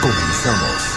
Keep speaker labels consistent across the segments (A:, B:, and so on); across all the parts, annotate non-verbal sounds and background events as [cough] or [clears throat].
A: Comenzamos.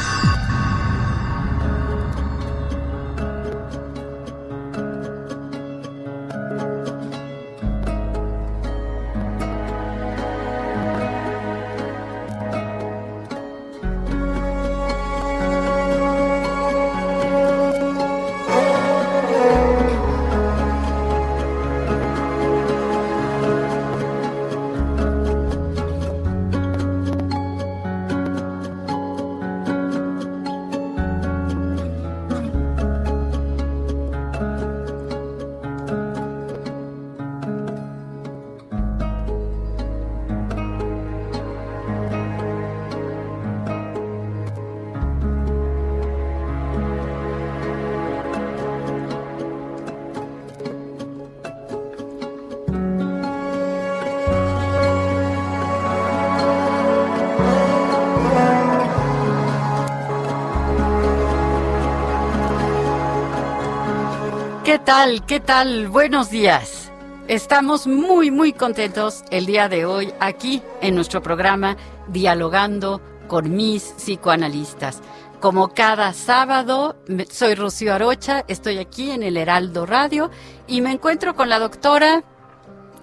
B: Tal? ¿Qué tal? Buenos días. Estamos muy, muy contentos el día de hoy aquí en nuestro programa Dialogando con mis psicoanalistas. Como cada sábado, soy Rocío Arocha, estoy aquí en el Heraldo Radio y me encuentro con la doctora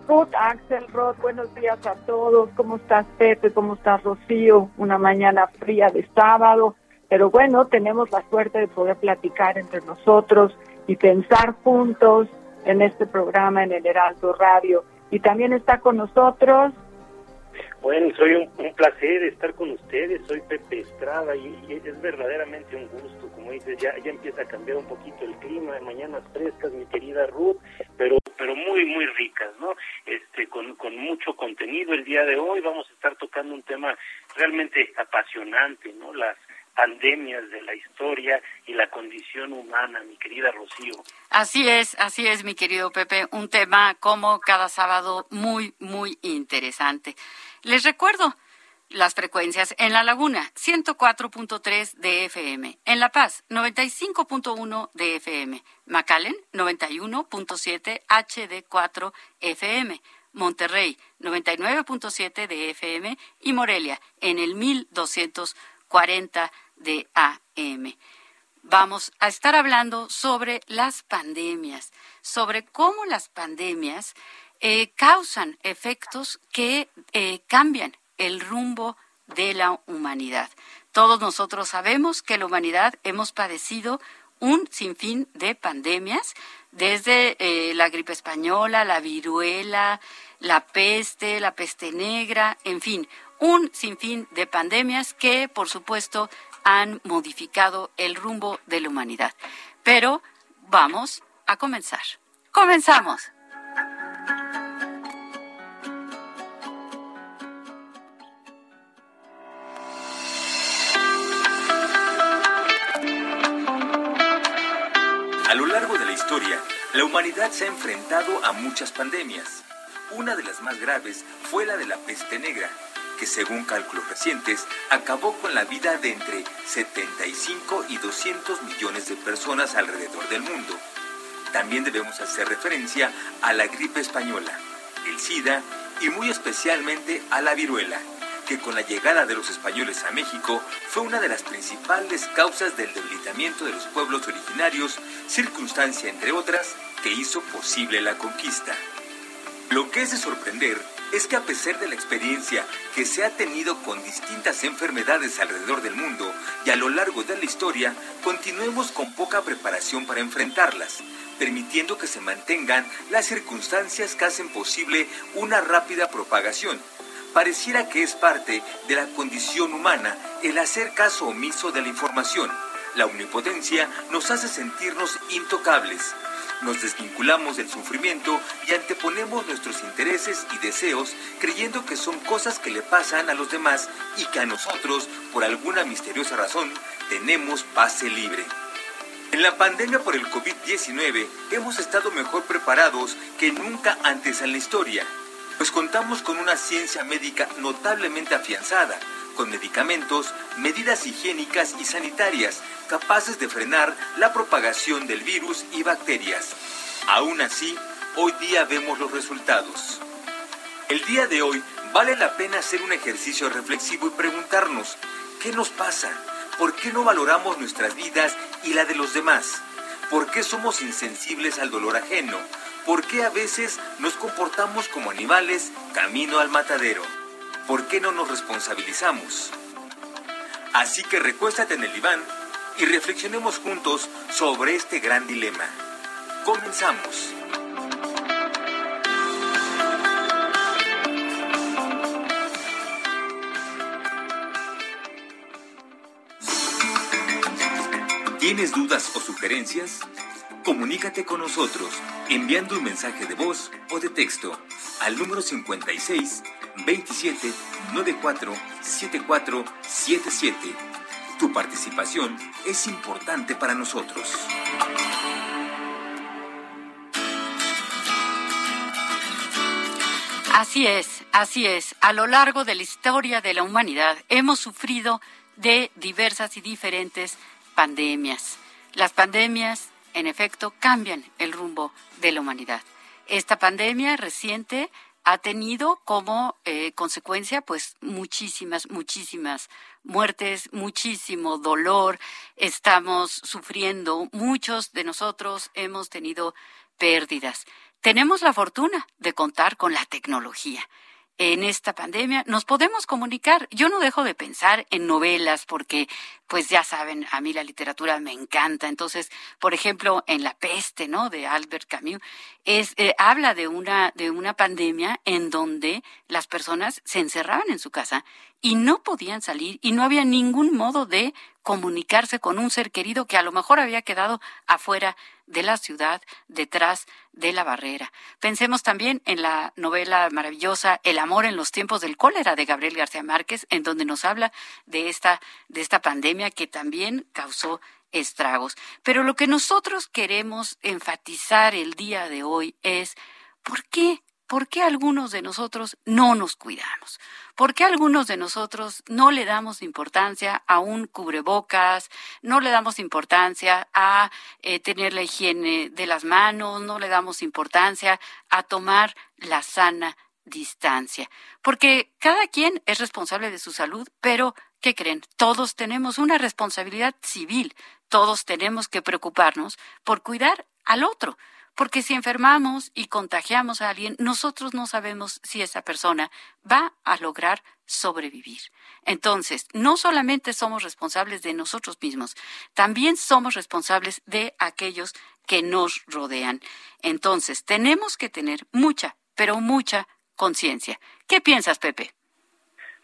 C: Ruth Axelrod. Buenos días a todos. ¿Cómo estás, Pepe? ¿Cómo estás, Rocío? Una mañana fría de sábado. Pero bueno, tenemos la suerte de poder platicar entre nosotros y pensar juntos en este programa en el Heraldo Radio. Y también está con nosotros.
D: Bueno, soy un, placer estar con ustedes, soy Pepe Estrada y, es verdaderamente un gusto, como dices, ya, ya empieza a cambiar un poquito el clima, mañanas frescas, mi querida Ruth, pero pero muy muy ricas, ¿no? Este con, con mucho contenido el día de hoy vamos a estar tocando un tema realmente apasionante, ¿no? Las pandemias de la historia y la condición humana, mi querida Rocío.
B: Así es, así es, mi querido Pepe, un tema como cada sábado muy, muy interesante. Les recuerdo las frecuencias en La Laguna, 104.3 de FM, en La Paz, 95.1 de FM, McAllen, 91.7 HD4 FM. Monterrey 99.7 de FM y Morelia en el 1240 de AM. Vamos a estar hablando sobre las pandemias, sobre cómo las pandemias eh, causan efectos que eh, cambian el rumbo de la humanidad. Todos nosotros sabemos que la humanidad hemos padecido un sinfín de pandemias, desde eh, la gripe española, la viruela, la peste, la peste negra, en fin, un sinfín de pandemias que, por supuesto, han modificado el rumbo de la humanidad. Pero vamos a comenzar. Comenzamos.
A: A lo largo de la historia, la humanidad se ha enfrentado a muchas pandemias. Una de las más graves fue la de la peste negra, que según cálculos recientes acabó con la vida de entre 75 y 200 millones de personas alrededor del mundo. También debemos hacer referencia a la gripe española, el SIDA y muy especialmente a la viruela, que con la llegada de los españoles a México fue una de las principales causas del debilitamiento de los pueblos originarios, circunstancia entre otras que hizo posible la conquista. Lo que es de sorprender es que a pesar de la experiencia que se ha tenido con distintas enfermedades alrededor del mundo y a lo largo de la historia, continuemos con poca preparación para enfrentarlas, permitiendo que se mantengan las circunstancias que hacen posible una rápida propagación. Pareciera que es parte de la condición humana el hacer caso omiso de la información. La omnipotencia nos hace sentirnos intocables nos desvinculamos del sufrimiento y anteponemos nuestros intereses y deseos creyendo que son cosas que le pasan a los demás y que a nosotros, por alguna misteriosa razón, tenemos pase libre. En la pandemia por el COVID-19 hemos estado mejor preparados que nunca antes en la historia, pues contamos con una ciencia médica notablemente afianzada, con medicamentos, medidas higiénicas y sanitarias capaces de frenar la propagación del virus y bacterias. Aún así, hoy día vemos los resultados. El día de hoy vale la pena hacer un ejercicio reflexivo y preguntarnos, ¿qué nos pasa? ¿Por qué no valoramos nuestras vidas y la de los demás? ¿Por qué somos insensibles al dolor ajeno? ¿Por qué a veces nos comportamos como animales camino al matadero? ¿Por qué no nos responsabilizamos? Así que recuéstate en el diván y reflexionemos juntos sobre este gran dilema. Comenzamos. ¿Tienes dudas o sugerencias? Comunícate con nosotros enviando un mensaje de voz o de texto al número 56 27 94 74 77. Tu participación es importante para nosotros.
B: Así es, así es. A lo largo de la historia de la humanidad hemos sufrido de diversas y diferentes pandemias. Las pandemias, en efecto, cambian el rumbo de la humanidad. Esta pandemia reciente ha tenido como eh, consecuencia pues muchísimas, muchísimas muertes, muchísimo dolor, estamos sufriendo, muchos de nosotros hemos tenido pérdidas. Tenemos la fortuna de contar con la tecnología en esta pandemia, nos podemos comunicar. Yo no dejo de pensar en novelas porque, pues ya saben, a mí la literatura me encanta. Entonces, por ejemplo, en La peste, ¿no? De Albert Camus, eh, habla de una, de una pandemia en donde las personas se encerraban en su casa y no podían salir y no había ningún modo de comunicarse con un ser querido que a lo mejor había quedado afuera de la ciudad, detrás de la barrera. Pensemos también en la novela maravillosa El amor en los tiempos del cólera de Gabriel García Márquez, en donde nos habla de esta, de esta pandemia que también causó estragos. Pero lo que nosotros queremos enfatizar el día de hoy es ¿por qué ¿por qué algunos de nosotros no nos cuidamos? ¿Por qué algunos de nosotros no le damos importancia a un cubrebocas, no le damos importancia a eh, tener la higiene de las manos, no le damos importancia a tomar la sana distancia? Porque cada quien es responsable de su salud, pero ¿qué creen? Todos tenemos una responsabilidad civil, todos tenemos que preocuparnos por cuidar al otro porque si enfermamos y contagiamos a alguien, nosotros no sabemos si esa persona va a lograr sobrevivir. Entonces, no solamente somos responsables de nosotros mismos, también somos responsables de aquellos que nos rodean. Entonces, tenemos que tener mucha, pero mucha conciencia. ¿Qué piensas, Pepe?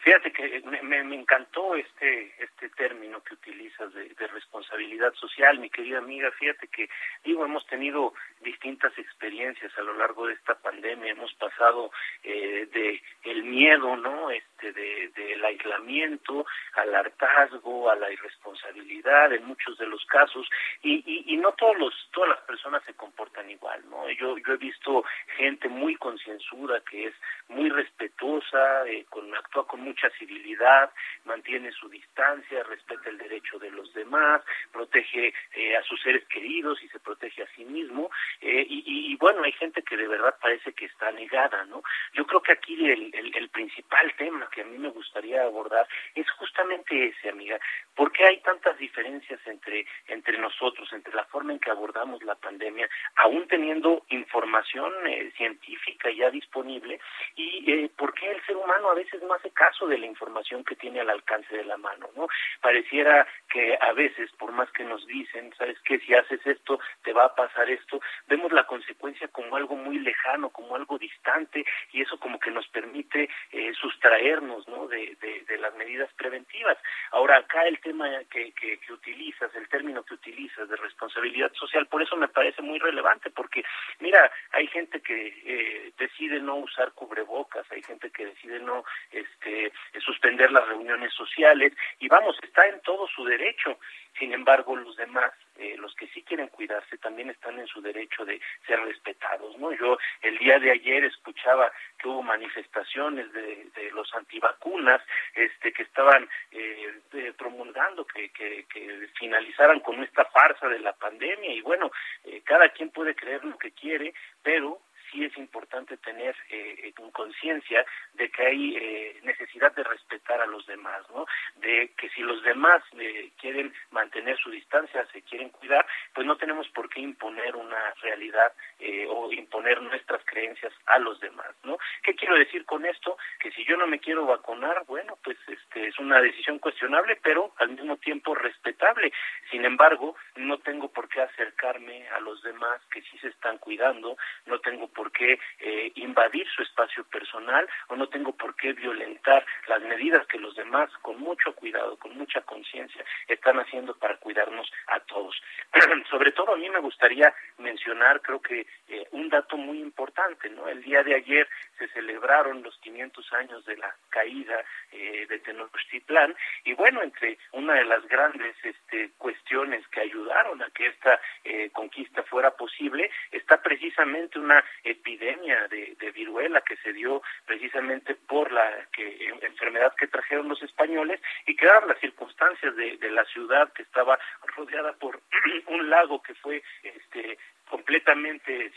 D: Fíjate que me, encantó este este término que utilizas de, responsabilidad social, mi querida amiga. Fíjate que, digo, hemos tenido distintas experiencias a lo largo de esta pandemia. Hemos pasado eh, de el miedo, ¿no? Este, de, del aislamiento al hartazgo, a la irresponsabilidad en muchos de los casos. Y, y, y no todos los, todas las personas se comportan igual, ¿no? Yo, yo he visto gente muy concienzuda que es muy respetuosa, eh, con, actúa con mucha civilidad, mantiene su distancia, respeta el derecho de los demás, protege eh, a sus seres queridos y se protege a sí mismo. Eh, y, bueno, hay gente que de verdad parece que está negada, ¿no? Yo creo que aquí el, principal tema que a mí me gustaría abordar es justamente ese, amiga. ¿Por qué hay tantas diferencias entre, entre nosotros, entre la forma en que abordamos la pandemia, aún teniendo información eh, científica ya disponible? ¿Y eh, por qué el ser humano a veces no hace caso de la información que tiene al alcance de la mano? no Pareciera que a veces, por más que nos dicen, ¿sabes qué? Si haces esto, te va a pasar esto, vemos la consecuencia como algo muy lejano, como algo distante, y eso como que nos permite eh, sustraernos ¿no? de, de las medidas preventivas. Ahora, acá el tema que, que, utilizas, el término que utilizas de responsabilidad social, por eso me parece muy relevante, porque mira, hay gente que eh, decide no usar cubrebocas, hay gente que decide no este, suspender las reuniones sociales, y vamos, está en todo su derecho. Sin embargo, los demás, eh, los que sí quieren cuidarse, también están en su derecho de ser respetados, ¿no? Yo el día de ayer escuchaba que hubo manifestaciones de, de los antivacunas, este, que estaban eh, promulgando que, que, que, finalizaran con esta farsa de la pandemia y bueno, eh, cada quien puede creer lo que quiere, pero sí es importante tener eh, conciencia de que hay eh, necesidad de respetar a los demás, ¿no? De que si los demás eh, quieren mantener su distancia, se quieren cuidar, pues no tenemos por qué imponer una realidad eh, o imponer nuestras creencias a los demás, ¿no? ¿Qué quiero decir con esto? Que si yo no me quiero vacunar, bueno, pues este es una decisión cuestionable, pero al mismo tiempo respetable. Sin embargo, no tengo por qué acercarme a los demás que sí se están cuidando, no tengo por por qué eh, invadir su espacio personal o no tengo por qué violentar las medidas que los demás, con mucho cuidado, con mucha conciencia, están haciendo para cuidarnos a todos. [clears throat] Sobre todo a mí me gustaría mencionar, creo que eh, un dato muy importante, ¿no? El día de ayer se celebraron los 500 años de la caída eh, de Tenochtitlán y bueno, entre una de las grandes este, cuestiones que ayudaron a que esta eh, conquista fuera posible está precisamente una epidemia de, viruela que se dio precisamente por la que, enfermedad que trajeron los españoles y que las circunstancias de, de la ciudad que estaba rodeada por [clears throat] un lago que fue este completamente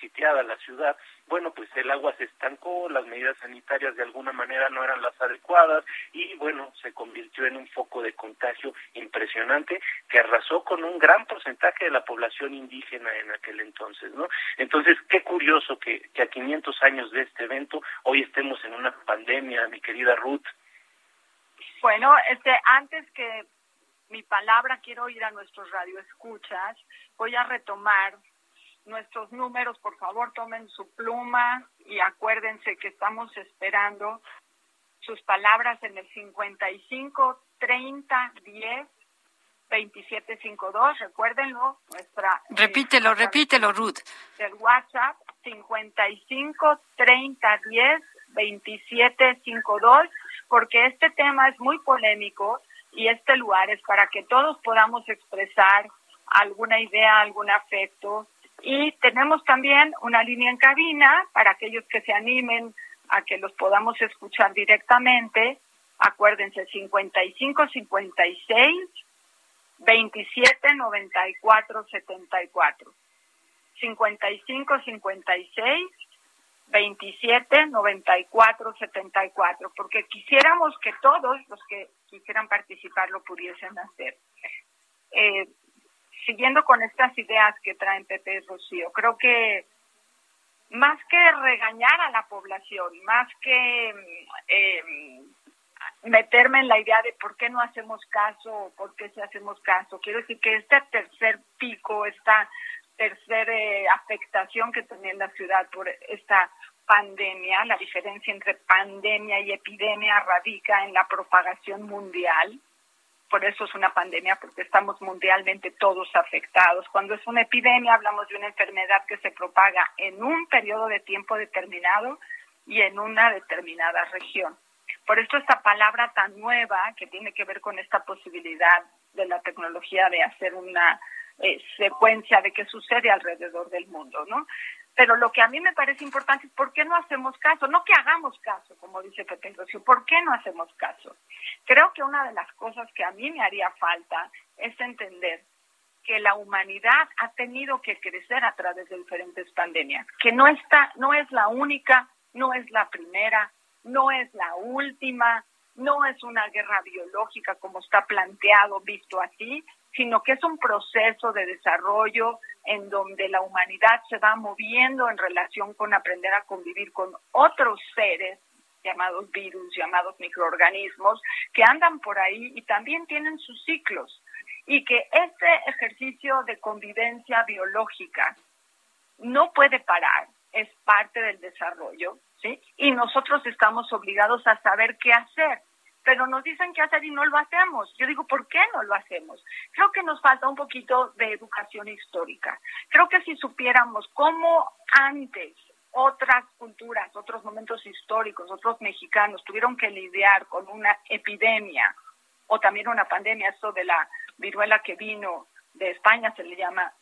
D: sitiada la ciudad, bueno, pues el agua se estancó, las medidas sanitarias de alguna manera no eran las adecuadas y bueno, se convirtió en un foco de contagio impresionante que arrasó con un gran porcentaje de la población indígena en aquel entonces, ¿no? Entonces, qué curioso que, que a 500 años de este evento hoy estemos en una pandemia, mi querida Ruth.
C: Bueno, este antes que mi palabra quiero ir a nuestros radioescuchas, voy a retomar nuestros números, por favor tomen su pluma y acuérdense que estamos esperando sus palabras en el 55 30 10 27 52, recuérdenlo, nuestra
B: Repítelo, repítelo, Ruth.
C: El WhatsApp 55 30 10 27 52, porque este tema es muy polémico y este lugar es para que todos podamos expresar alguna idea, algún afecto y tenemos también una línea en cabina para aquellos que se animen a que los podamos escuchar directamente. Acuérdense, 55 56 27 94 74. 55 56 27 94 74, porque quisiéramos que todos los que quisieran participar lo pudiesen hacer. Eh, siguiendo con estas ideas que traen Pepe y Rocío, creo que más que regañar a la población, más que eh, meterme en la idea de por qué no hacemos caso o por qué sí hacemos caso, quiero decir que este tercer pico, esta tercera eh, afectación que tenía la ciudad por esta pandemia, la diferencia entre pandemia y epidemia radica en la propagación mundial por eso es una pandemia, porque estamos mundialmente todos afectados. Cuando es una epidemia, hablamos de una enfermedad que se propaga en un periodo de tiempo determinado y en una determinada región. Por eso esta palabra tan nueva que tiene que ver con esta posibilidad de la tecnología de hacer una eh, secuencia de qué sucede alrededor del mundo, ¿no? Pero lo que a mí me parece importante es por qué no hacemos caso, no que hagamos caso, como dice Pepe Rocio, ¿por qué no hacemos caso? Creo que una de las cosas que a mí me haría falta es entender que la humanidad ha tenido que crecer a través de diferentes pandemias, que no está, no es la única, no es la primera, no es la última, no es una guerra biológica como está planteado, visto así, sino que es un proceso de desarrollo en donde la humanidad se va moviendo en relación con aprender a convivir con otros seres llamados virus, llamados microorganismos, que andan por ahí y también tienen sus ciclos. Y que este ejercicio de convivencia biológica no puede parar, es parte del desarrollo, ¿sí? Y nosotros estamos obligados a saber qué hacer pero nos dicen qué hacer y no lo hacemos. Yo digo, ¿por qué no lo hacemos? Creo que nos falta un poquito de educación histórica. Creo que si supiéramos cómo antes otras culturas, otros momentos históricos, otros mexicanos tuvieron que lidiar con una epidemia o también una pandemia, esto de la viruela que vino de España se le llama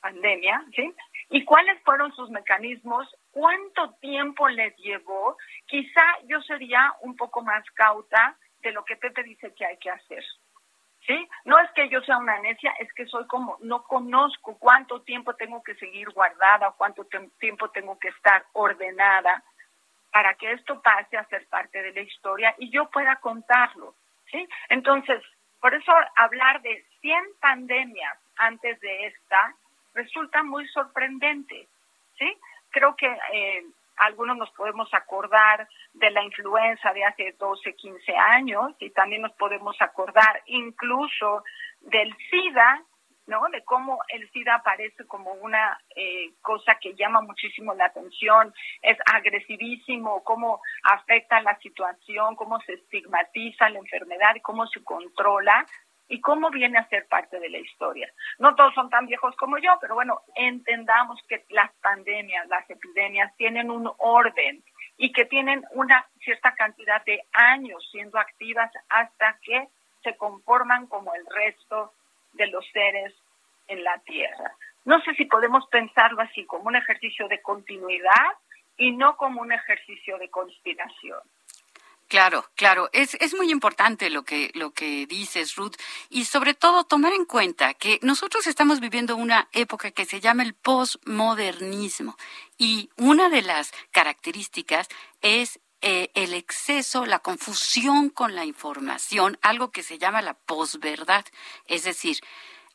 C: pandemia, ¿sí? ¿Y cuáles fueron sus mecanismos? ¿Cuánto tiempo les llevó? Quizá yo sería un poco más cauta de lo que Pepe dice que hay que hacer. ¿Sí? No es que yo sea una necia, es que soy como, no conozco cuánto tiempo tengo que seguir guardada, cuánto tiempo tengo que estar ordenada para que esto pase a ser parte de la historia y yo pueda contarlo. ¿Sí? Entonces, por eso hablar de 100 pandemias antes de esta resulta muy sorprendente, ¿sí? Creo que eh, algunos nos podemos acordar de la influenza de hace 12, 15 años y también nos podemos acordar incluso del SIDA, ¿no? De cómo el SIDA aparece como una eh, cosa que llama muchísimo la atención, es agresivísimo, cómo afecta la situación, cómo se estigmatiza la enfermedad y cómo se controla y cómo viene a ser parte de la historia. No todos son tan viejos como yo, pero bueno, entendamos que las pandemias, las epidemias tienen un orden y que tienen una cierta cantidad de años siendo activas hasta que se conforman como el resto de los seres en la Tierra. No sé si podemos pensarlo así, como un ejercicio de continuidad y no como un ejercicio de conspiración.
B: Claro, claro, es, es muy importante lo que, lo que dices, Ruth, y sobre todo tomar en cuenta que nosotros estamos viviendo una época que se llama el postmodernismo. Y una de las características es eh, el exceso, la confusión con la información, algo que se llama la posverdad, es decir,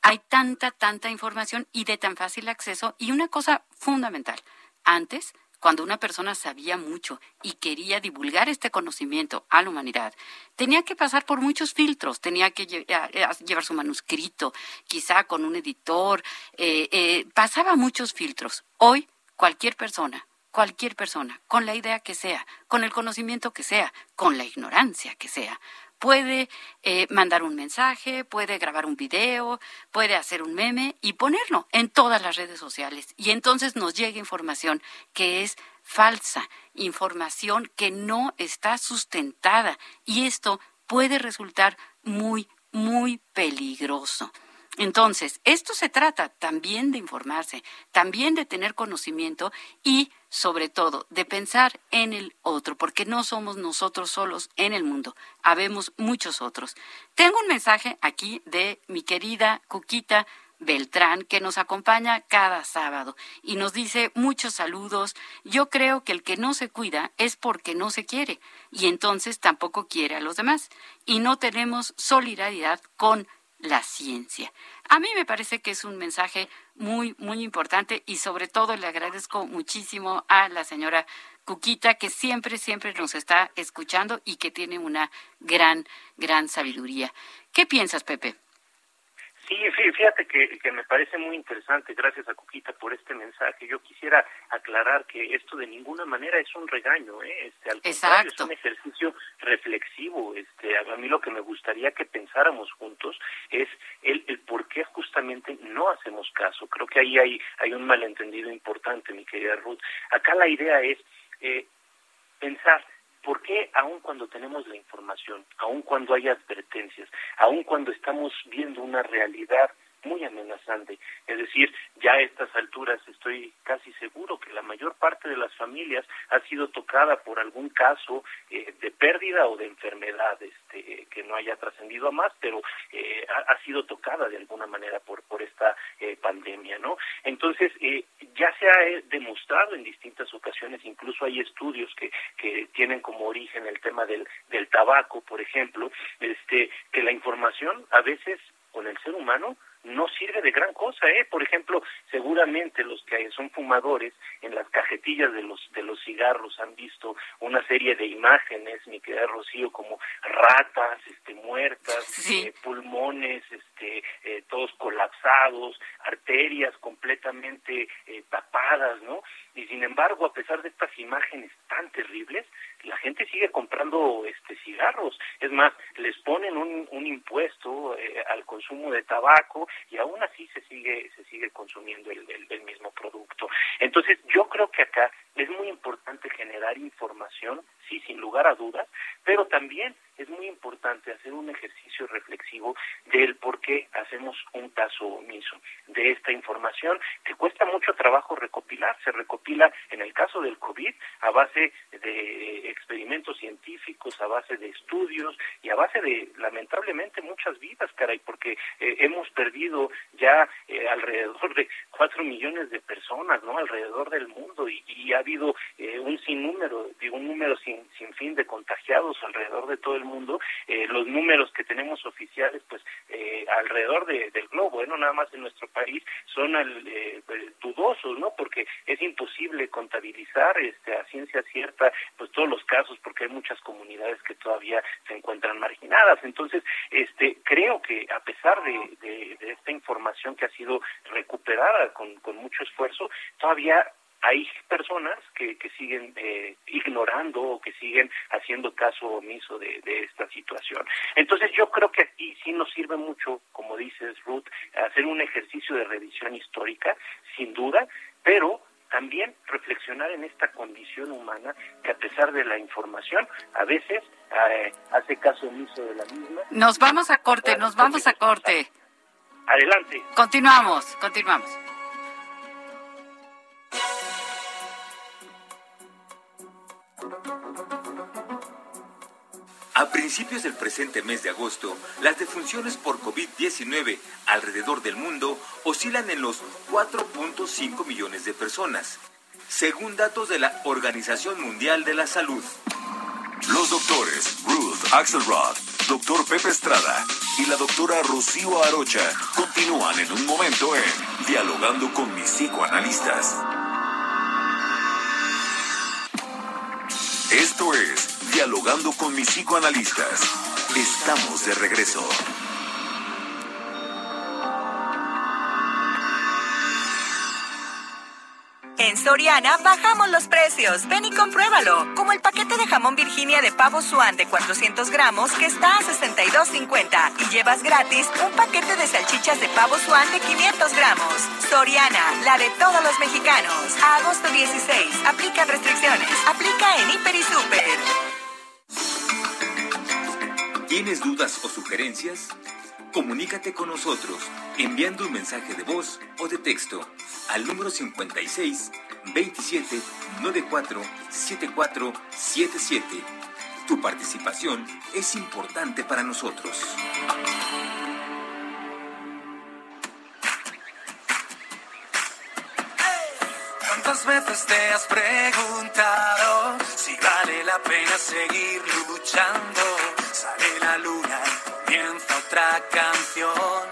B: hay tanta, tanta información y de tan fácil acceso. Y una cosa fundamental, antes cuando una persona sabía mucho y quería divulgar este conocimiento a la humanidad, tenía que pasar por muchos filtros, tenía que llevar su manuscrito, quizá con un editor, eh, eh, pasaba muchos filtros. Hoy, cualquier persona, cualquier persona, con la idea que sea, con el conocimiento que sea, con la ignorancia que sea, puede eh, mandar un mensaje, puede grabar un video, puede hacer un meme y ponerlo en todas las redes sociales. Y entonces nos llega información que es falsa, información que no está sustentada. Y esto puede resultar muy, muy peligroso. Entonces, esto se trata también de informarse, también de tener conocimiento y, sobre todo, de pensar en el otro, porque no somos nosotros solos en el mundo, habemos muchos otros. Tengo un mensaje aquí de mi querida Cuquita Beltrán, que nos acompaña cada sábado y nos dice muchos saludos. Yo creo que el que no se cuida es porque no se quiere y entonces tampoco quiere a los demás y no tenemos solidaridad con la ciencia. A mí me parece que es un mensaje muy, muy importante y sobre todo le agradezco muchísimo a la señora Cuquita que siempre, siempre nos está escuchando y que tiene una gran, gran sabiduría. ¿Qué piensas, Pepe?
D: Sí, fíjate que, que, me parece muy interesante, gracias a Cuquita por este mensaje. Yo quisiera aclarar que esto de ninguna manera es un regaño, ¿eh? este, al contrario, es un ejercicio reflexivo. Este, a mí lo que me gustaría que pensáramos juntos es el, el por qué justamente no hacemos caso. Creo que ahí hay, hay un malentendido importante, mi querida Ruth. Acá la idea es eh, pensar ¿Por qué aun cuando tenemos la información, aun cuando hay advertencias, aun cuando estamos viendo una realidad muy amenazante. Es decir, ya a estas alturas estoy casi seguro que la mayor parte de las familias ha sido tocada por algún caso eh, de pérdida o de enfermedad, este, que no haya trascendido a más, pero eh, ha, sido tocada de alguna manera por, por esta eh, pandemia, ¿no? Entonces, ya se ha demostrado en distintas ocasiones, incluso hay estudios que, que tienen como origen el tema del, del tabaco, por ejemplo, este, que la información a veces con el ser humano no sirve de gran cosa, ¿eh? Por ejemplo, seguramente los que son fumadores en las cajetillas de los de los cigarros han visto una serie de imágenes, mi querida Rocío, como ratas, este, muertas, [laughs] eh, pulmones, este, eh, todos colapsados, arterias completamente eh, tapadas, ¿no? Y sin embargo, a pesar de estas imágenes tan terribles, la gente sigue comprando este cigarros. Es más, les ponen un, un impuesto al consumo de tabaco y aún así se sigue se sigue consumiendo el, el, mismo producto. Entonces yo creo que acá es muy importante generar información, sí, sin lugar a dudas, pero también es muy importante hacer un ejercicio reflexivo del por qué hacemos un caso omiso de esta información que cuesta mucho trabajo recopilar. Se recopila, en el caso del COVID, a base de experimentos científicos, a base de estudios y a base de, lamentablemente, muchas vidas, caray, porque eh, hemos perdido ya eh, alrededor de cuatro millones de personas, ¿no? Alrededor del mundo y, y ha habido eh, un sinnúmero, un número sin, sin fin de contagiados alrededor de todo el mundo, eh, los números que tenemos oficiales, pues eh, alrededor del globo, ¿eh? no nada más en nuestro país, son dudosos, ¿no? Porque es imposible contabilizar este, a ciencia cierta pues todos los casos, porque hay muchas comunidades que todavía se encuentran marginadas. Entonces, este, creo que a pesar de, de, esta información que ha sido recuperada con, con mucho esfuerzo, todavía hay personas que, que siguen eh, ignorando o que siguen haciendo caso omiso de, de, esta situación. Entonces yo creo que aquí sí nos sirve mucho, como dices Ruth, hacer un ejercicio de revisión histórica, sin duda, pero también reflexionar en esta condición humana que a pesar de la información a veces eh, hace caso omiso de la misma.
B: Nos vamos a corte, nos vamos a corte.
D: Adelante.
B: Continuamos, continuamos.
A: A principios del presente mes de agosto, las defunciones por COVID-19 alrededor del mundo oscilan en los 4.5 millones de personas, según datos de la Organización Mundial de la Salud.
E: Los doctores Ruth Axelrod, doctor Pepe Estrada y la doctora Rocío Arocha continúan en un momento en Dialogando con mis psicoanalistas. Esto es Dialogando con mis psicoanalistas. Estamos de regreso.
F: En Soriana bajamos los precios. Ven y compruébalo. Como el paquete de jamón Virginia de pavo Swan de 400 gramos que está a 62.50 y llevas gratis un paquete de salchichas de pavo Swan de 500 gramos. Soriana, la de todos los mexicanos. Agosto 16. Aplica restricciones. Aplica en Hiper y Super.
A: ¿Tienes dudas o sugerencias? Comunícate con nosotros enviando un mensaje de voz o de texto al número 56 27 94 74 77. Tu participación es importante para nosotros.
G: ¿Cuántas veces te has preguntado si vale la pena seguir luchando? Sale la luna y comienza otra canción.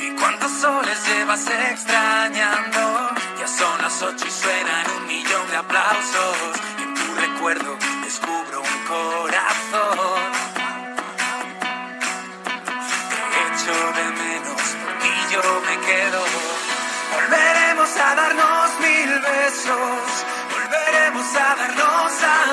G: ¿Y cuántos soles llevas extrañando? Ya son las ocho y suenan un millón de aplausos. En tu recuerdo descubro un corazón. Te echo de menos y yo me quedo. Volveremos a darnos mil besos. Volveremos a darnos abrazos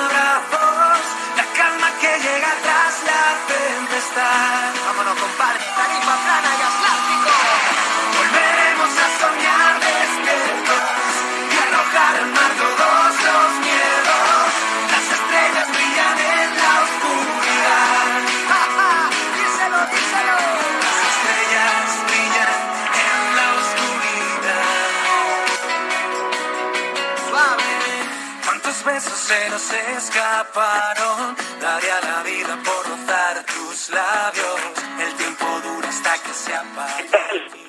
G: besos se escaparon. Daría la vida por rozar tus labios. El tiempo dura hasta que se apague.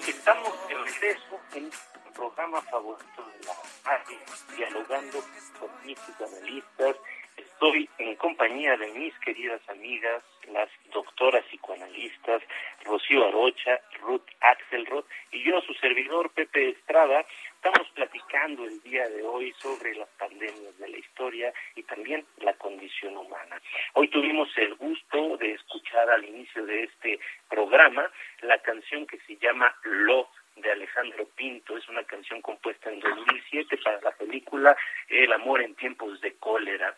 D: Estamos de regreso en el programa favorito de la radio, dialogando con mis psicoanalistas. Estoy en compañía de mis queridas amigas, las doctoras psicoanalistas Rocío Arocha, Ruth Axelrod y yo, su servidor Pepe Estrada. Estamos platicando el día de hoy sobre las pandemias de la historia y también la humana. Hoy tuvimos el gusto de escuchar al inicio de este programa la canción que se llama Love de Alejandro Pinto. Es una canción compuesta en 2007 para la película El amor en tiempos de cólera.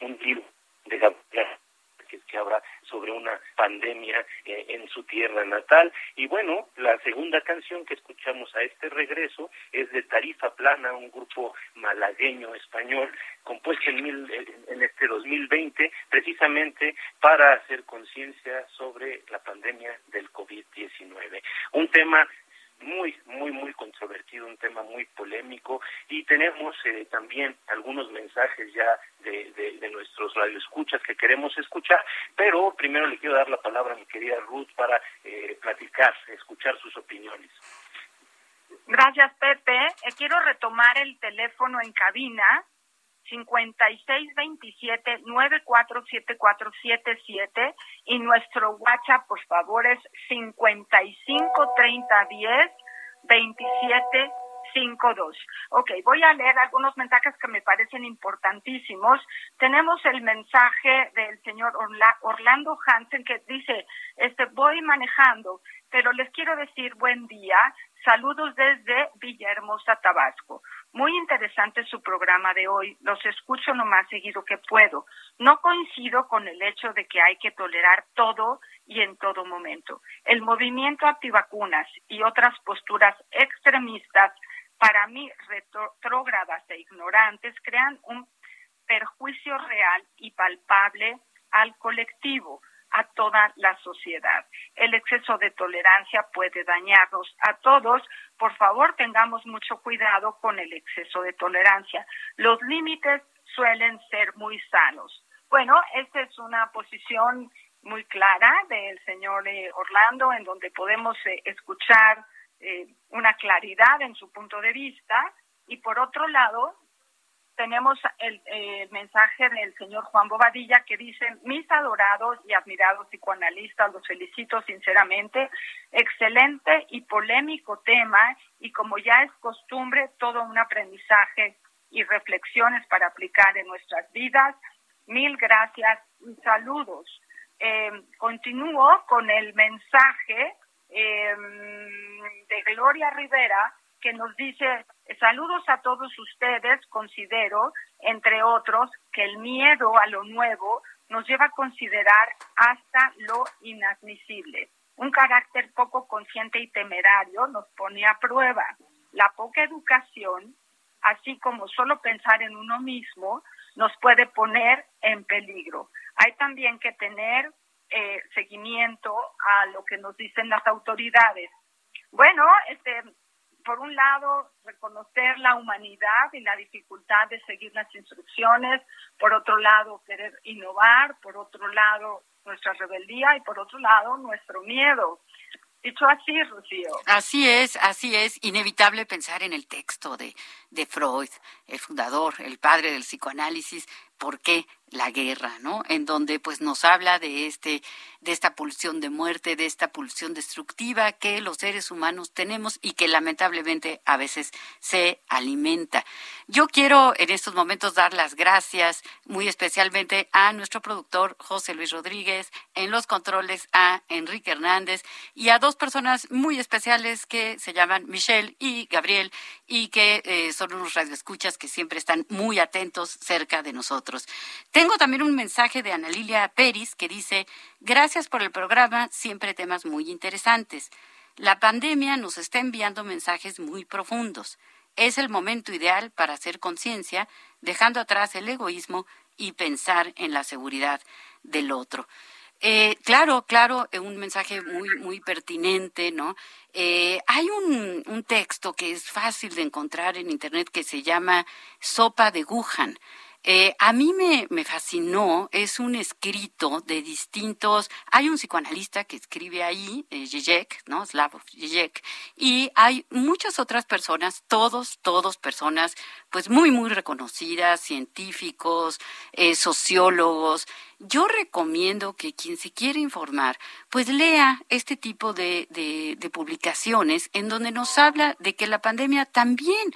D: Un libro de Gabriel que, que habla sobre una pandemia eh, en su tierra natal. Y bueno, la segunda canción que escuchamos a este regreso es de Tarifa Plana, un grupo malagueño español compuesto en, mil, en este 2020 precisamente para hacer conciencia sobre la pandemia del COVID-19. Un tema muy, muy, muy controvertido, un tema muy polémico y tenemos eh, también algunos mensajes ya de, de, de nuestros radioescuchas que queremos escuchar, pero primero le quiero dar la palabra a mi querida Ruth para eh, platicar, escuchar sus opiniones.
C: Gracias, Pepe. Eh, quiero retomar el teléfono en cabina 5627-947477 y nuestro WhatsApp, por favor, es 553010-2752. Ok, voy a leer algunos mensajes que me parecen importantísimos. Tenemos el mensaje del señor Orla Orlando Hansen que dice, este, voy manejando, pero les quiero decir buen día. Saludos desde Villahermosa, Tabasco. Muy interesante su programa de hoy. Los escucho lo más seguido que puedo. No coincido con el hecho de que hay que tolerar todo y en todo momento. El movimiento antivacunas y otras posturas extremistas, para mí retrógradas e ignorantes, crean un perjuicio real y palpable al colectivo a toda la sociedad. El exceso de tolerancia puede dañarnos a todos. Por favor, tengamos mucho cuidado con el exceso de tolerancia. Los límites suelen ser muy sanos. Bueno, esta es una posición muy clara del señor eh, Orlando, en donde podemos eh, escuchar eh, una claridad en su punto de vista. Y por otro lado, tenemos el eh, mensaje del señor Juan Bobadilla que dice, mis adorados y admirados psicoanalistas, los felicito sinceramente, excelente y polémico tema y como ya es costumbre, todo un aprendizaje y reflexiones para aplicar en nuestras vidas. Mil gracias y saludos. Eh, continúo con el mensaje eh, de Gloria Rivera que nos dice, saludos a todos ustedes, considero, entre otros, que el miedo a lo nuevo nos lleva a considerar hasta lo inadmisible. Un carácter poco consciente y temerario nos pone a prueba. La poca educación, así como solo pensar en uno mismo, nos puede poner en peligro. Hay también que tener eh, seguimiento a lo que nos dicen las autoridades. Bueno, este, por un lado, reconocer la humanidad y la dificultad de seguir las instrucciones, por otro lado, querer innovar, por otro lado, nuestra rebeldía y por otro lado, nuestro miedo. Dicho así, Rocío.
B: Así es, así es. Inevitable pensar en el texto de, de Freud, el fundador, el padre del psicoanálisis, por qué la guerra, ¿no? En donde pues nos habla de este de esta pulsión de muerte, de esta pulsión destructiva que los seres humanos tenemos y que lamentablemente a veces se alimenta. Yo quiero en estos momentos dar las gracias muy especialmente a nuestro productor José Luis Rodríguez, en los controles a Enrique Hernández y a dos personas muy especiales que se llaman Michelle y Gabriel y que eh, son unos radioescuchas que siempre están muy atentos cerca de nosotros. Tengo también un mensaje de Ana Lilia Peris que dice, gracias por el programa, siempre temas muy interesantes. La pandemia nos está enviando mensajes muy profundos. Es el momento ideal para hacer conciencia, dejando atrás el egoísmo y pensar en la seguridad del otro. Eh, claro, claro, eh, un mensaje muy, muy pertinente, ¿no? Eh, hay un, un, texto que es fácil de encontrar en Internet que se llama Sopa de Wuhan. Eh, a mí me, me, fascinó, es un escrito de distintos, hay un psicoanalista que escribe ahí, eh, Zizek, ¿no? Slavov Zizek, y hay muchas otras personas, todos, todos personas, pues muy, muy reconocidas, científicos, eh, sociólogos. Yo recomiendo que quien se quiere informar, pues lea este tipo de, de, de publicaciones en donde nos habla de que la pandemia también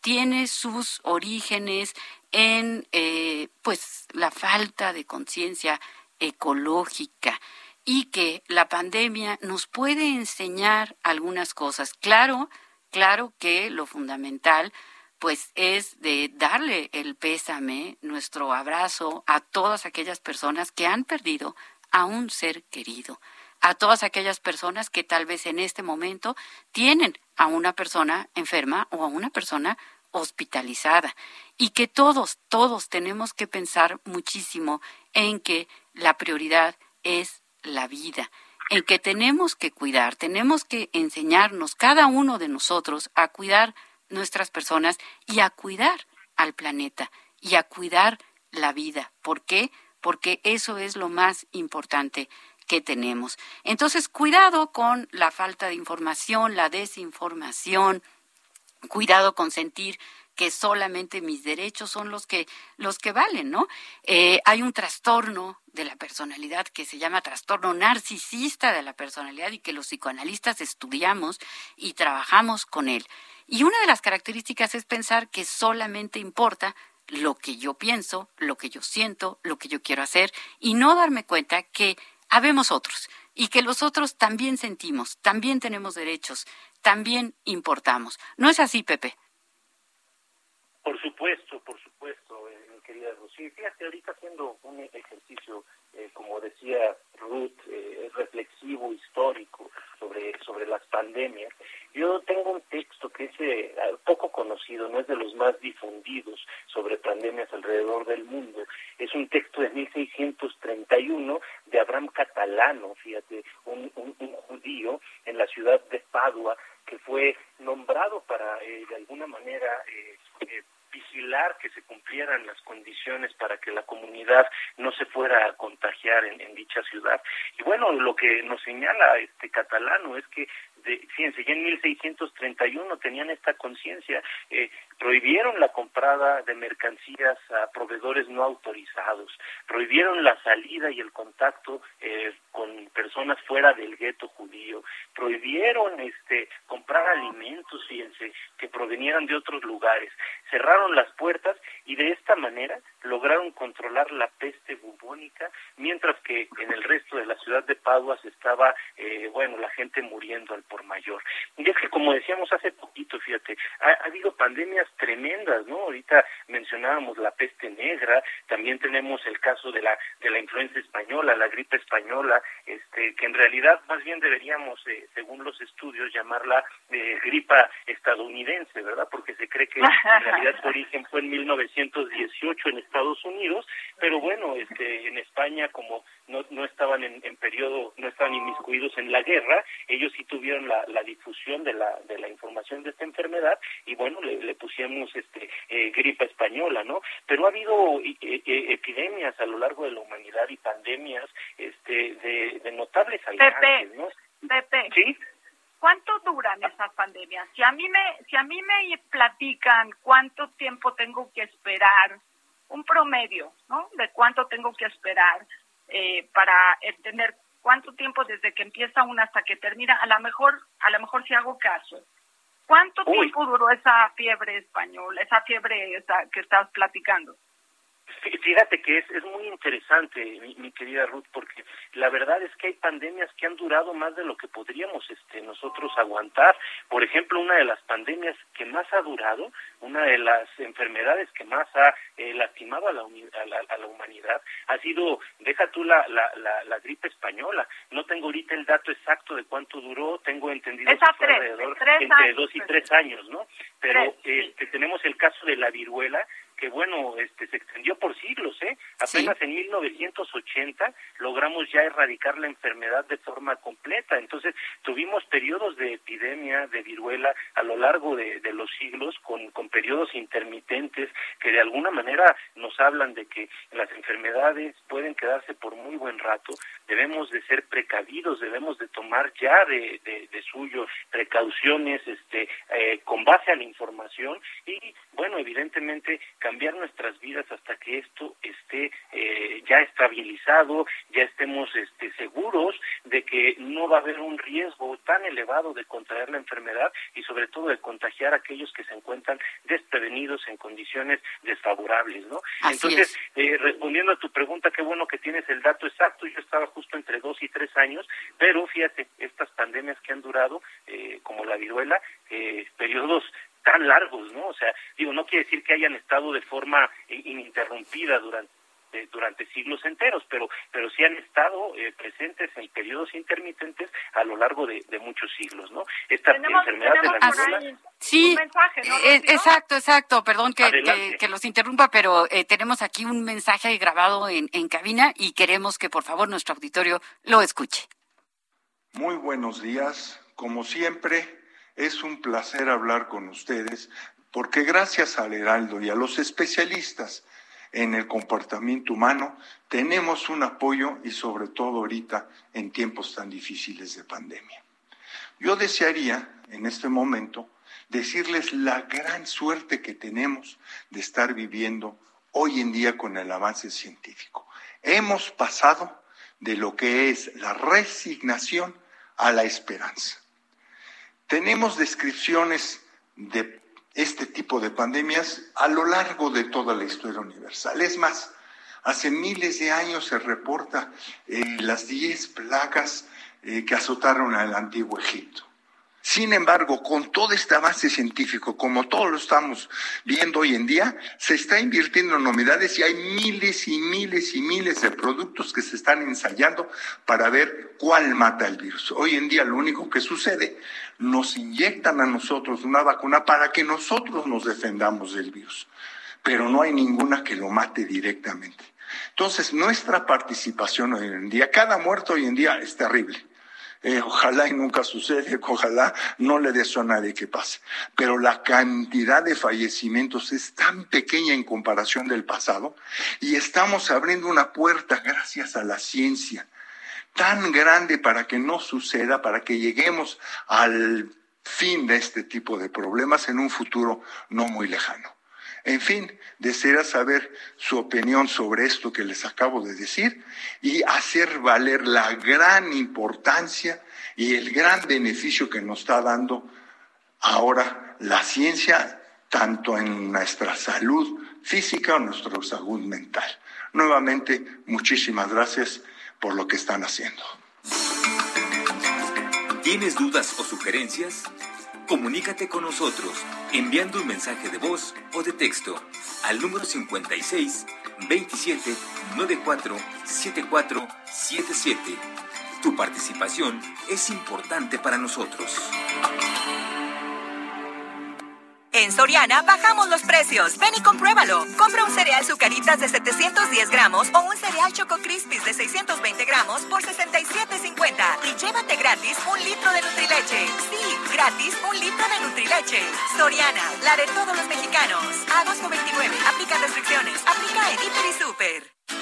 B: tiene sus orígenes en eh, pues la falta de conciencia ecológica y que la pandemia nos puede enseñar algunas cosas. Claro, claro que lo fundamental pues es de darle el pésame, nuestro abrazo a todas aquellas personas que han perdido a un ser querido, a todas aquellas personas que tal vez en este momento tienen a una persona enferma o a una persona hospitalizada y que todos, todos tenemos que pensar muchísimo en que la prioridad es la vida, en que tenemos que cuidar, tenemos que enseñarnos cada uno de nosotros a cuidar nuestras personas y a cuidar al planeta y a cuidar la vida. ¿Por qué? Porque eso es lo más importante que tenemos. Entonces, cuidado con la falta de información, la desinformación, cuidado con sentir que solamente mis derechos son los que los que valen, ¿no? Eh, hay un trastorno de la personalidad que se llama trastorno narcisista de la personalidad y que los psicoanalistas estudiamos y trabajamos con él. Y una de las características es pensar que solamente importa lo que yo pienso, lo que yo siento, lo que yo quiero hacer y no darme cuenta que habemos otros y que los otros también sentimos, también tenemos derechos, también importamos. ¿No es así, Pepe?
D: Por supuesto, por supuesto, eh, querida Rocío. Fíjate, ahorita haciendo un ejercicio, eh, como decía Ruth, eh, reflexivo, histórico, sobre, sobre las pandemias, yo tengo un texto que es poco conocido, no es de los más sobre pandemias alrededor del mundo. Es un texto de 1631 de Abraham Catalano, fíjate, un, un, un judío en la ciudad de Padua, que fue nombrado para, eh, de alguna manera, eh, eh, vigilar que se cumplieran las condiciones para que la comunidad no se fuera a contagiar en, en, dicha ciudad. Y bueno, lo que nos señala este catalano es que de, fíjense, ya en 1631 tenían esta conciencia, eh, prohibieron la comprada de mercancías a proveedores no autorizados, prohibieron la salida y el contacto eh, con personas fuera del gueto judío, prohibieron este comprar alimentos, fíjense, que provenieran de otros lugares, cerraron las puertas y de esta manera lograron controlar la peste bubónica, mientras que en el resto de la ciudad de Padua se estaba, eh, bueno, la gente muriendo al por mayor. Y es que, como decíamos hace poquito, fíjate, ha, ha, habido pandemias tremendas, ¿no? Ahorita mencionábamos la peste negra, también tenemos el caso de la de la influenza española, la gripe española, este que en realidad más bien deberíamos, eh, según los estudios, llamarla eh, gripa estadounidense, ¿verdad? Porque se cree que en realidad su origen fue en 1918 en Estados Unidos, pero bueno, este en España como no, no estaban en, en periodo, no estaban inmiscuidos en la guerra, ellos sí tuvieron la, la difusión de la, de la información de esta enfermedad y bueno, le, le pusimos este eh, gripa española, ¿no? Pero ha habido eh, eh, epidemias a lo largo de la humanidad y pandemias este de, de notables alcances,
H: Pepe,
D: ¿no?
H: Pepe.
D: ¿Sí?
H: ¿Cuánto duran esas pandemias? Si a mí me si a mí me platican cuánto tiempo tengo que esperar, un promedio, ¿no? De cuánto tengo que esperar eh, para entender cuánto tiempo desde que empieza una hasta que termina, a lo mejor, a lo mejor si hago caso. ¿Cuánto
D: Uy.
H: tiempo duró esa fiebre española, esa fiebre esa que estás platicando?
D: Fíjate que es, es muy interesante, mi, mi, querida Ruth, porque la verdad es que hay pandemias que han durado más de lo que podríamos este, nosotros aguantar. Por ejemplo, una de las pandemias que más ha durado, una de las enfermedades que más ha eh, lastimado a la, a, la, a la, humanidad, ha sido, deja tú la, la, la, gripe española. No tengo ahorita el dato exacto de cuánto duró, tengo entendido
H: Esa
D: que fue
H: tres,
D: alrededor
H: tres
D: entre
H: años,
D: dos y tres años, ¿no? Pero
H: Tres, sí.
D: este, tenemos el caso de la viruela, que bueno, este se extendió por siglos, ¿eh? Apenas en 1980 logramos ya erradicar la enfermedad de forma completa. Entonces, tuvimos periodos de epidemia de viruela a lo largo de, de los siglos con, con periodos intermitentes que de alguna manera nos hablan de que las enfermedades pueden quedarse por muy buen rato. Debemos de ser precavidos, debemos de tomar ya de, de, de suyo precauciones este, eh, con base a la información y, bueno, evidentemente cambiar nuestras vidas hasta que esto esté eh, ya estabilizado, ya estemos este, seguros de que no va a haber un riesgo tan elevado de contraer la enfermedad y sobre todo de contagiar a aquellos que se encuentran desprevenidos en condiciones desfavorables, ¿no? Entonces, eh, respondiendo a tu pregunta, qué bueno que tienes el dato exacto, yo estaba justo entre dos y tres años, pero fíjate, estas pandemias que han durado, eh, como la viruela, eh, periodos tan largos, ¿no? O sea, digo, no quiere decir que hayan estado de forma ininterrumpida durante durante siglos enteros, pero pero sí han estado eh, presentes en periodos intermitentes a lo largo de, muchos siglos, ¿no? Esta enfermedad de la viruela.
B: Sí, eh, exacto, exacto. Perdón que, que, los interrumpa, pero eh, tenemos aquí un mensaje grabado en, en cabina y queremos que por favor nuestro auditorio lo escuche.
I: Muy buenos días. Como siempre, es un placer hablar con ustedes porque gracias al Heraldo y a los especialistas en el comportamiento humano tenemos un apoyo y sobre todo ahorita en tiempos tan difíciles de pandemia. Yo desearía en este momento decirles la gran suerte que tenemos de estar viviendo hoy en día con el avance científico. Hemos pasado de lo que es la resignación a la esperanza. Tenemos descripciones de este tipo de pandemias a lo largo de toda la historia universal. Es más, hace miles de años se reporta eh, las diez plagas eh, que azotaron al antiguo Egipto. Sin embargo, con todo este avance científico, como todos lo estamos viendo hoy en día, se está invirtiendo en novedades y hay miles y miles y miles de productos que se están ensayando para ver cuál mata el virus. Hoy en día lo único que sucede, nos inyectan a nosotros una vacuna para que nosotros nos defendamos del virus, pero no hay ninguna que lo mate directamente. Entonces, nuestra participación hoy en día, cada muerto hoy en día es terrible eh, ojalá y nunca sucede, [laughs] ojalá no le deseo a nadie que pase. Pero la cantidad de fallecimientos es tan pequeña en comparación del pasado y estamos abriendo una puerta gracias a la ciencia tan grande para que no suceda, para que lleguemos al fin de este tipo de problemas en un futuro no muy lejano. En fin, desearía saber su opinión sobre esto que les acabo de decir y hacer valer la gran importancia y el gran beneficio que nos está dando ahora la ciencia, tanto en nuestra salud física o nuestra salud mental. Nuevamente, muchísimas gracias por lo que están haciendo.
A: ¿Tienes dudas o sugerencias? Comunícate con nosotros enviando un mensaje de voz o de texto al número 56 27 94 74 77. Tu participación es importante para nosotros.
F: En Soriana bajamos los precios. Ven y compruébalo. Compra un cereal Zucaritas de 710 gramos o un cereal Choco Crispies de 620 gramos por 67.50 y llévate gratis un litro de Nutrileche. Sí, gratis un litro de Nutrileche. Soriana, la de todos los mexicanos. Agosto 29. Aplica restricciones. Aplica en Hiper y Super.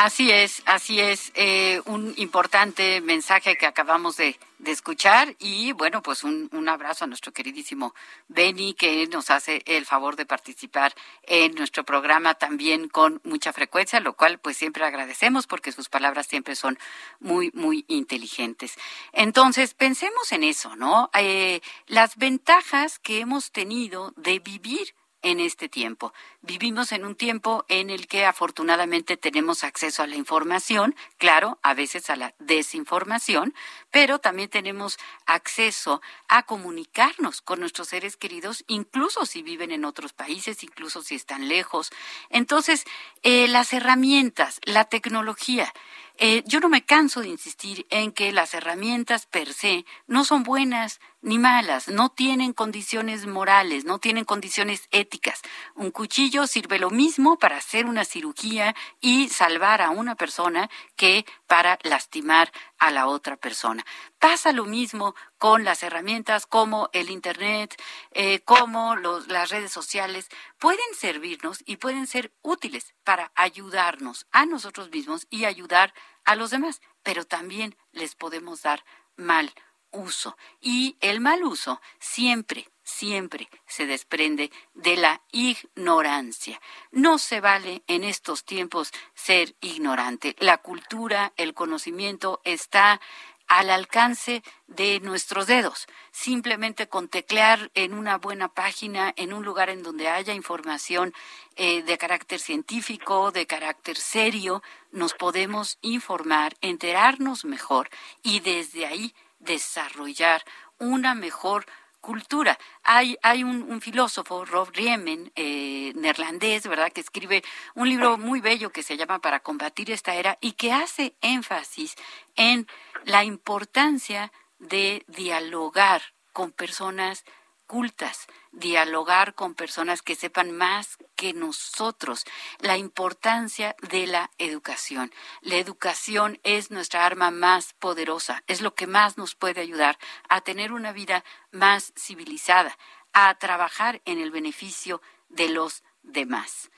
B: Así es, así es. Eh, un importante mensaje que acabamos de, escuchar y bueno, pues un, un, abrazo a nuestro queridísimo Benny que nos hace el favor de participar en nuestro programa también con mucha frecuencia, lo cual pues siempre agradecemos porque sus palabras siempre son muy, muy inteligentes. Entonces, pensemos en eso, ¿no? Eh, las ventajas que hemos tenido de vivir en este tiempo. Vivimos en un tiempo en el que afortunadamente tenemos acceso a la información, claro, a veces a la desinformación, pero también tenemos acceso a comunicarnos con nuestros seres queridos, incluso si viven en otros países, incluso si están lejos. Entonces, eh, las herramientas, la tecnología, Eh, yo no me canso de insistir en que las herramientas per se no son buenas ni malas, no tienen condiciones morales, no tienen condiciones éticas. Un cuchillo sirve lo mismo para hacer una cirugía y salvar a una persona que para lastimar a la otra persona. Pasa lo mismo con las herramientas como el Internet, eh, como las redes sociales. Pueden servirnos y pueden ser útiles para ayudarnos a nosotros mismos y ayudar a los demás, pero también les podemos dar mal uso. Y el mal uso siempre, siempre se desprende de la ignorancia. No se vale en estos tiempos ser ignorante. La cultura, el conocimiento está al alcance de nuestros dedos. Simplemente con teclear en una buena página, en un lugar en donde haya información eh, de carácter científico, de carácter serio, nos podemos informar, enterarnos mejor y desde ahí desarrollar una mejor cultura. Hay, hay un, filósofo, Rob Riemen, eh, neerlandés, ¿verdad?, que escribe un libro muy bello que se llama Para combatir esta era y que hace énfasis en la importancia de dialogar con personas cultas, dialogar con personas que sepan más que nosotros, la importancia de la educación. La educación es nuestra arma más poderosa, es lo que más nos puede ayudar a tener una vida más civilizada, a trabajar en el beneficio de los demás.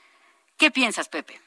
B: ¿Qué piensas, Pepe?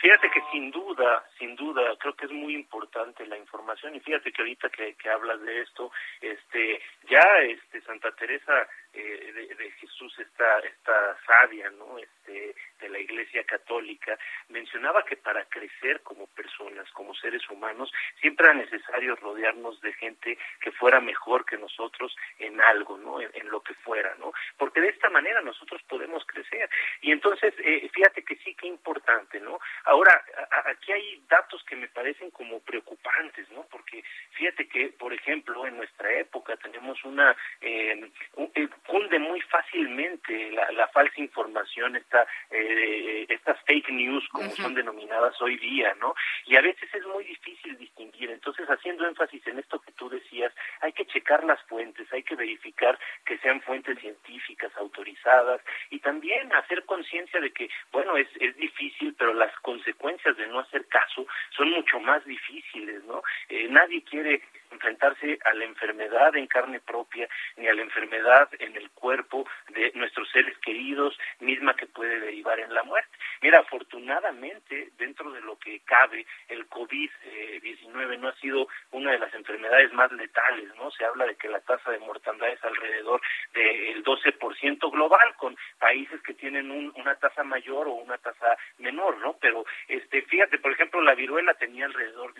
D: Fíjate que sin duda, sin duda, creo que es muy importante la información y fíjate que ahorita que, que hablas de esto, este, ya este Santa Teresa eh, de, Jesús, esta, esta sabia, ¿no? Este, de la Iglesia Católica, mencionaba que para crecer como personas, como seres humanos, siempre era necesario rodearnos de gente que fuera mejor que nosotros en algo, ¿no? En, lo que fuera, ¿no? Porque de esta manera nosotros podemos crecer. Y entonces, eh, fíjate que sí, que importante, ¿no? Ahora, aquí hay datos que me parecen como preocupantes, ¿no? Porque fíjate que, por ejemplo, en nuestra época tenemos una, eh, eh cunde muy fácilmente la, la falsa información, esta, eh, estas fake news, como son denominadas hoy día, ¿no? Y a veces es muy difícil distinguir. Entonces, haciendo énfasis en esto que tú decías, hay que checar las fuentes, hay que verificar que sean fuentes científicas autorizadas y también hacer conciencia de que, bueno, es, es difícil, pero las consecuencias de no hacer caso son mucho más difíciles, ¿no? Eh, nadie quiere enfrentarse a la enfermedad en carne propia, ni a la enfermedad en el cuerpo de nuestros seres queridos, misma que puede derivar en la muerte. Mira, afortunadamente, dentro de lo que cabe, el COVID-19 no ha sido una de las enfermedades más letales, ¿no? Se habla de que la tasa de mortandad es alrededor del 12% global, con países que tienen una tasa mayor o una tasa menor, ¿no? Pero, este, fíjate, por ejemplo, la viruela tenía alrededor de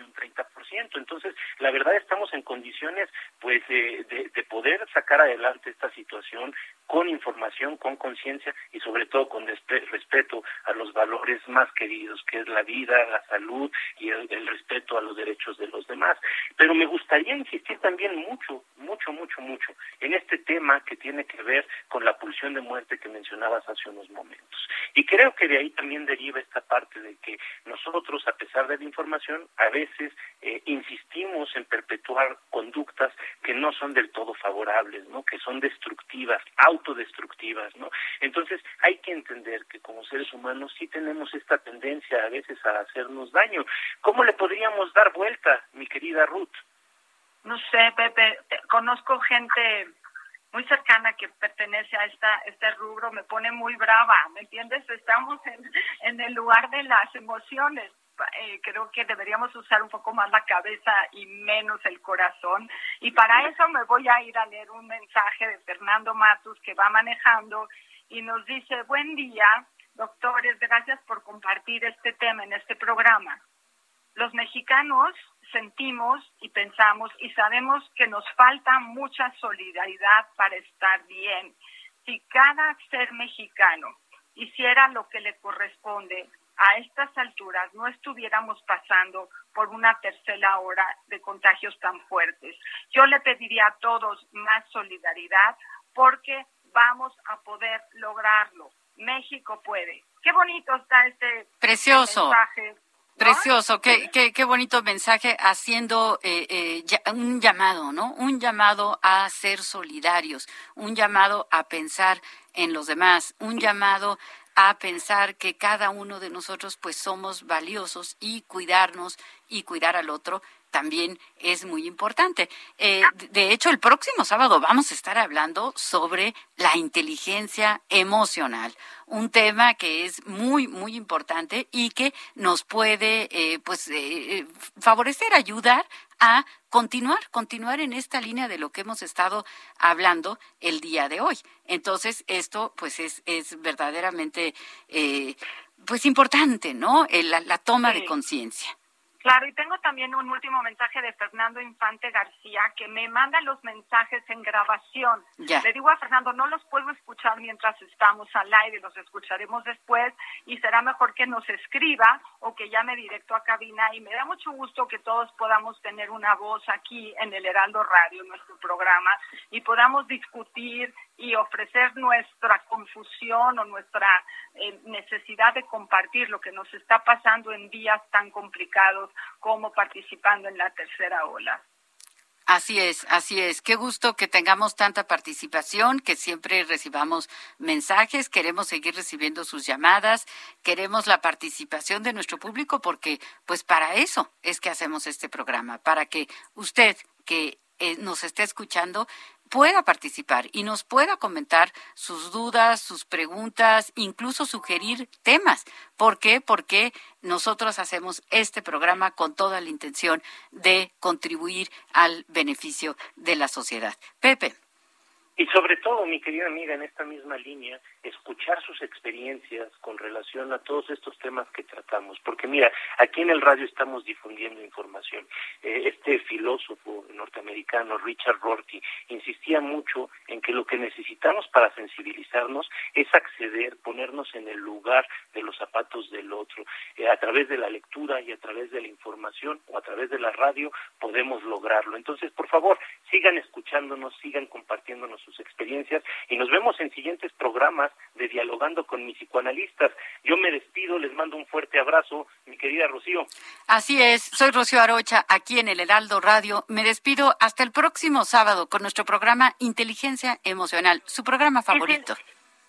D: un 30%. Entonces, la verdad estamos en condiciones pues de, de, poder sacar adelante esta situación con información, con conciencia y sobre todo con respeto a los valores más queridos, que es la vida, la salud y el, respeto a los derechos de los demás. Pero me gustaría insistir también mucho, mucho, mucho, mucho en este tema que tiene que ver con la pulsión de muerte que mencionabas hace unos momentos. Y creo que de ahí también deriva esta parte de que nosotros, a pesar de la información, a veces eh, insistimos en perpetuar conductas que no son del todo favorables, ¿no? Que son destructivas, autodestructivas, ¿no? Entonces hay que entender que como seres humanos sí tenemos esta tendencia a veces a hacernos daño. ¿Cómo le podríamos dar vuelta, mi querida Ruth?
C: No sé, Pepe, conozco gente muy cercana que pertenece a esta este rubro me pone muy brava, ¿me entiendes? Estamos en, en el lugar de las emociones. Eh, creo que deberíamos usar un poco más la cabeza y menos el corazón. Y para eso me voy a ir a leer un mensaje de Fernando Matus que va manejando y nos dice, buen día, doctores, gracias por compartir este tema en este programa. Los mexicanos sentimos y pensamos y sabemos que nos falta mucha solidaridad para estar bien. Si cada ser mexicano hiciera lo que le corresponde, a estas alturas no estuviéramos pasando por una tercera hora de contagios tan fuertes. Yo le pediría a todos más solidaridad porque vamos a poder lograrlo. México puede. Qué bonito está este,
B: Precioso.
C: mensaje
B: Precioso, qué, qué, qué bonito mensaje haciendo eh, eh, un llamado, ¿no? Un llamado a ser solidarios, un llamado a pensar en los demás, un llamado a pensar que cada uno de nosotros pues somos valiosos y cuidarnos y cuidar al otro también es muy importante. Eh, de hecho, el próximo sábado vamos a estar hablando sobre la inteligencia emocional, un tema que es muy, muy importante y que nos puede, eh, pues, eh, favorecer, ayudar a continuar, continuar en esta línea de lo que hemos estado hablando el día de hoy. Entonces, esto, pues, es, es verdaderamente, pues, importante, ¿no? La, la toma de conciencia.
C: Claro, y tengo también un último mensaje de Fernando Infante García que me manda los mensajes en grabación. Le digo a Fernando, no los puedo escuchar mientras estamos al aire, los escucharemos después y será mejor que nos escriba o que llame directo a cabina y me da mucho gusto que todos podamos tener una voz aquí en el Heraldo Radio, nuestro programa, y podamos discutir y ofrecer nuestra confusión o nuestra eh, necesidad de compartir lo que nos está pasando en días tan complicados como participando en la tercera ola.
B: Así es, así es. Qué gusto que tengamos tanta participación, que siempre recibamos mensajes, queremos seguir recibiendo sus llamadas, queremos la participación de nuestro público porque pues para eso es que hacemos este programa, para que usted que eh, nos esté escuchando pueda participar y nos pueda comentar sus dudas, sus preguntas, incluso sugerir temas. ¿Por qué? Porque nosotros hacemos este programa con toda la intención de contribuir al beneficio de la sociedad. Pepe.
D: Y sobre todo, mi querida amiga, en esta misma línea, escuchar sus experiencias con relación a todos estos temas que tratamos. Porque mira, aquí en el radio estamos difundiendo información. Eh, este filósofo norteamericano, Richard Rorty, insistía mucho en que lo que necesitamos para sensibilizarnos es acceder, ponernos en el lugar de los zapatos del otro. Eh, a través de la lectura y a través de la información o a través de la radio podemos lograrlo. Entonces, por favor, sigan escuchándonos, sigan compartiéndonos sus experiencias y nos vemos en siguientes programas de Dialogando con mis psicoanalistas. Yo me despido, les mando un fuerte abrazo, mi querida Rocío.
B: Así es, soy Rocío Arocha, aquí en el Heraldo Radio. Me despido hasta el próximo sábado con nuestro programa Inteligencia Emocional, su programa favorito.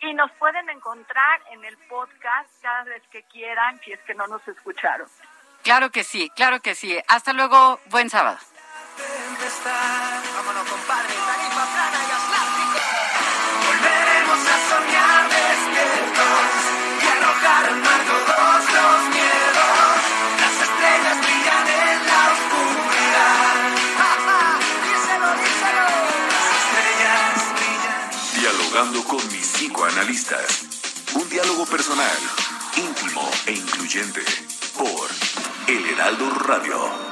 C: Y, nos pueden encontrar en el podcast cada vez que quieran, si es que no nos escucharon.
B: Claro que sí, claro que sí. Hasta luego, buen sábado.
G: Vámonos, compadre, tarifa plana y
E: con mis psicoanalistas. Un diálogo personal, íntimo e incluyente. Por El Heraldo Radio.